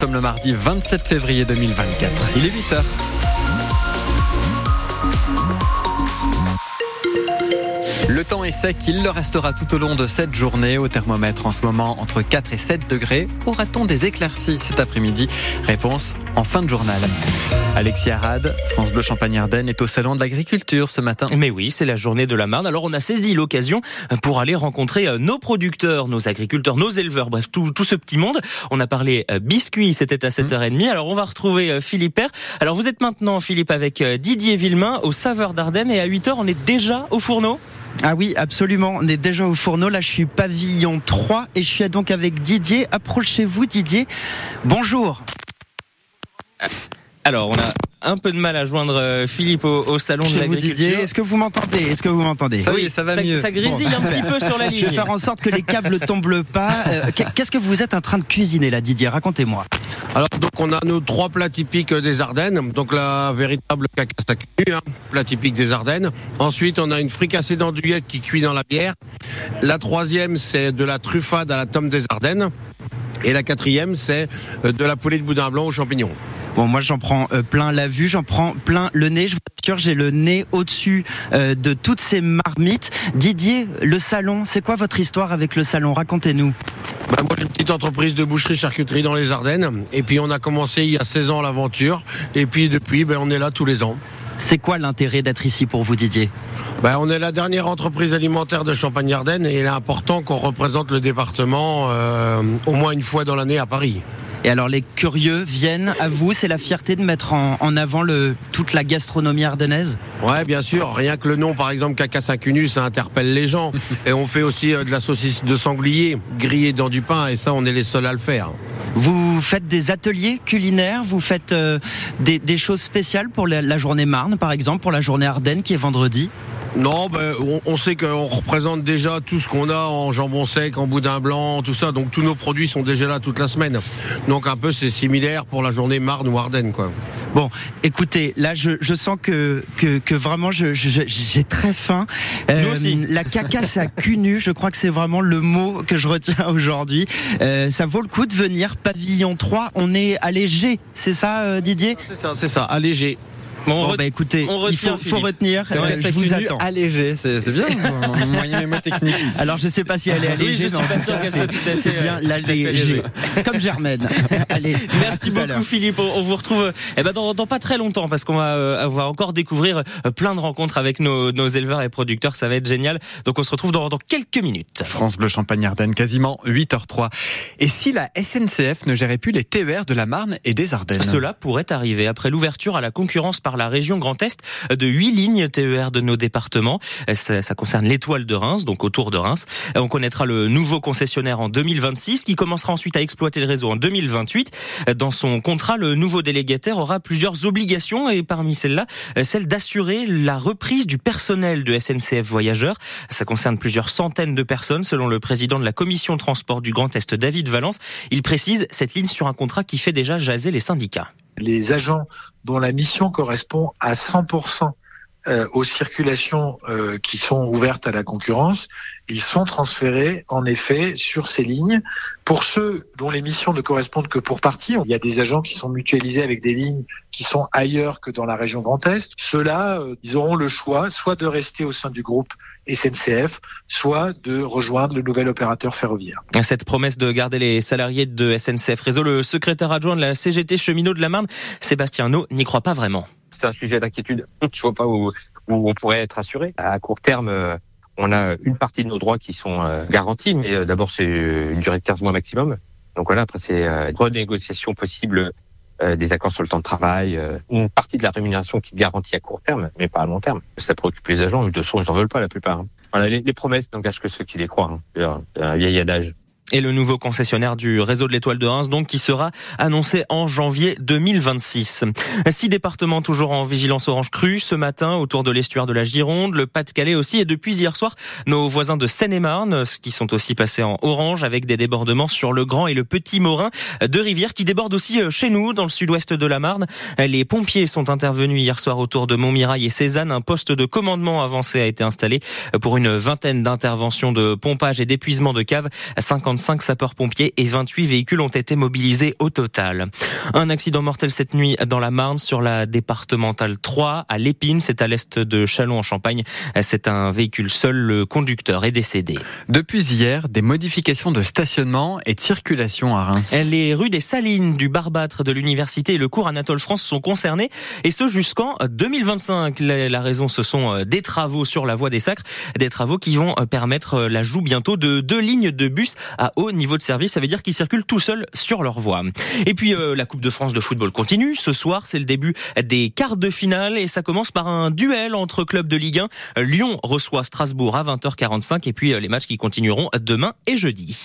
Comme le mardi 27 février 2024. Il est 8h. Le temps est sec, il le restera tout au long de cette journée. Au thermomètre en ce moment entre 4 et 7 degrés. Aura-t-on des éclaircies cet après-midi? Réponse en fin de journal. Alexis Arad, France Bleu Champagne-Ardenne est au salon de l'agriculture ce matin. Mais oui, c'est la journée de la Marne. Alors on a saisi l'occasion pour aller rencontrer euh, nos producteurs, nos agriculteurs, nos éleveurs, bref, tout, tout ce petit monde. On a parlé euh, biscuits, c'était à 7h30. Alors on va retrouver euh, Philippe Père. Alors vous êtes maintenant, Philippe, avec Didier Villemain au Saveur d'Ardenne et à 8h, on est déjà au fourneau? Ah oui, absolument. On est déjà au fourneau. Là, je suis pavillon 3 et je suis donc avec Didier. Approchez-vous, Didier. Bonjour. Alors, on a un peu de mal à joindre euh, Philippe au, salon de l'agriculture. Est-ce que vous m'entendez? Est-ce que vous m'entendez? Ça, Oui, ça va mieux. Ça grésille un petit peu sur la ligne. Je vais faire en sorte que les câbles tombent pas. Euh, qu'est-ce que vous êtes en train de cuisiner là, Didier? Racontez-moi. Alors donc on a nos trois plats typiques des Ardennes. Donc la véritable cacasse à hein, plat typique des Ardennes. Ensuite on a une fricassée d'andouillette qui cuit dans la bière. La troisième c'est de la truffade à la tome des Ardennes. Et la quatrième c'est euh, de la poulet de boudin blanc aux champignons. Bon, moi j'en prends euh, plein la vue, j'en prends plein le nez. Je vous assure, j'ai le nez au-dessus euh, de toutes ces marmites. Didier, le salon, c'est quoi votre histoire avec le salon? Racontez-nous. Ben, moi j'ai une petite entreprise de boucherie-charcuterie dans les Ardennes. Et puis on a commencé il y a 16 ans l'aventure. Et puis depuis, ben, on est là tous les ans. C'est quoi l'intérêt d'être ici pour vous, Didier? Ben, On est la dernière entreprise alimentaire de Champagne-Ardenne et il est important qu'on représente le département euh, au moins une fois dans l'année à Paris. Et alors les curieux viennent à vous, c'est la fierté de mettre en, avant le, toute la gastronomie ardennaise Ouais, bien sûr. Rien que le nom, par exemple, caca Cunu, ça interpelle les gens. Et on fait aussi euh, de la saucisse de sanglier grillée dans du pain, et ça, on est les seuls à le faire. Vous faites des ateliers culinaires, vous faites euh, des, choses spéciales pour la, journée Marne, par exemple, pour la journée Ardennes qui est vendredi? Non, ben, on, sait qu'on représente déjà tout ce qu'on a en jambon sec, en boudin blanc, tout ça. Donc tous nos produits sont déjà là toute la semaine. Donc un peu c'est similaire pour la journée Marne ou Ardennes, quoi. Bon, écoutez, là je, sens que, que, vraiment j'ai très faim. Euh, aussi. La cacasse à cul nu, je crois que c'est vraiment le mot que je retiens aujourd'hui. Euh, ça vaut le coup de venir. Pavillon 3, on est allégé, c'est ça euh, Didier? C'est ça, c'est ça, allégé. Bon, bah écoutez, il faut, faut retenir. Euh, je vous attends. Allégé, c'est bien. moyen mémo technique. Alors je sais pas si elle est allégée. Oui, je suis pas sûr qu'elle soit tout à fait bien euh, l'allégée. Comme Germaine. Allez. Merci beaucoup Philippe. On vous retrouve eh ben, dans, dans pas très longtemps parce qu'on va euh, avoir encore découvrir plein de rencontres avec nos, nos éleveurs et producteurs. Ça va être génial. Donc on se retrouve dans, dans quelques minutes. France Bleu Champagne Ardennes, quasiment 8h03. Et si la SNCF ne gérait plus les TER de la Marne et des Ardennes? Cela pourrait arriver après l'ouverture à la concurrence par la région Grand Est de huit lignes TER de nos départements. Ça, ça concerne l'étoile de Reims, donc autour de Reims. On connaîtra le nouveau concessionnaire en 2026 qui commencera ensuite à exploiter le réseau en 2028. Dans son contrat, le nouveau délégataire aura plusieurs obligations et parmi celles-là, celle d'assurer la reprise du personnel de SNCF Voyageurs. Ça concerne plusieurs centaines de personnes selon le président de la commission transport du Grand Est, David Valence. Il précise cette ligne sur un contrat qui fait déjà jaser les syndicats les agents dont la mission correspond à 100% euh, aux circulations euh, qui sont ouvertes à la concurrence, ils sont transférés en effet sur ces lignes. Pour ceux dont les missions ne correspondent que pour partie, il y a des agents qui sont mutualisés avec des lignes qui sont ailleurs que dans la région Grand Est. Ceux-là, euh, ils auront le choix soit de rester au sein du groupe SNCF, soit de rejoindre le nouvel opérateur ferroviaire. Cette promesse de garder les salariés de SNCF Réseau, le secrétaire adjoint de la CGT cheminot de la Marne, Sébastien No, n'y croit pas vraiment. C'est un sujet d'inquiétude. Je vois pas où, où on pourrait être assuré. À court terme, euh, on a une partie de nos droits qui sont euh, garantis, mais euh, d'abord c'est une durée de 15 mois maximum. Donc voilà, après c'est une renégociation possible des accords sur le temps de travail, une partie de la rémunération qui est garantie à court terme, mais pas à long terme. Ça préoccupe les agents, de toute façon, ils n'en veulent pas la plupart. Hein. Voilà, les, promesses n'engagent que ceux qui les croient. Hein. Un vieil adage et le nouveau concessionnaire du réseau de l'étoile de Reims, donc qui sera annoncé en janvier 2026. Six départements toujours en vigilance orange crue ce matin autour de l'estuaire de la Gironde, le Pas-de-Calais aussi, et depuis hier soir, nos voisins de Seine-et-Marne, qui sont aussi passés en orange avec des débordements sur le Grand et le Petit Morin, deux rivières qui débordent aussi euh, chez nous, dans le sud-ouest de la Marne. Les pompiers sont intervenus hier soir autour de Montmirail et Cézanne. Un poste de commandement avancé a été installé pour une vingtaine d'interventions de pompage et d'épuisement de caves. 50 25 sapeurs-pompiers et 28 véhicules ont été mobilisés au total. Un accident mortel cette nuit dans la Marne sur la départementale 3 à Lépine, c'est à l'est de Chalon en Champagne. C'est un véhicule seul, le conducteur est décédé. Depuis hier, des modifications de stationnement et de circulation à Reims. Les rues des Salines, du Barbâtre, de l'Université et le cours Anatole France sont concernés et ce jusqu'en 2025. La raison, ce sont des travaux sur la voie des Sacres, des travaux qui vont permettre l'ajout bientôt de deux lignes de bus à haut niveau de service. Ça veut dire qu'ils circulent tout seuls sur leur voie. Et puis euh, la Coupe de France de football continue. Ce soir, c'est le début des quarts de finale et ça commence par un duel entre clubs de Ligue 1. Lyon reçoit Strasbourg à 20h45 et puis euh, les matchs qui continueront demain et jeudi.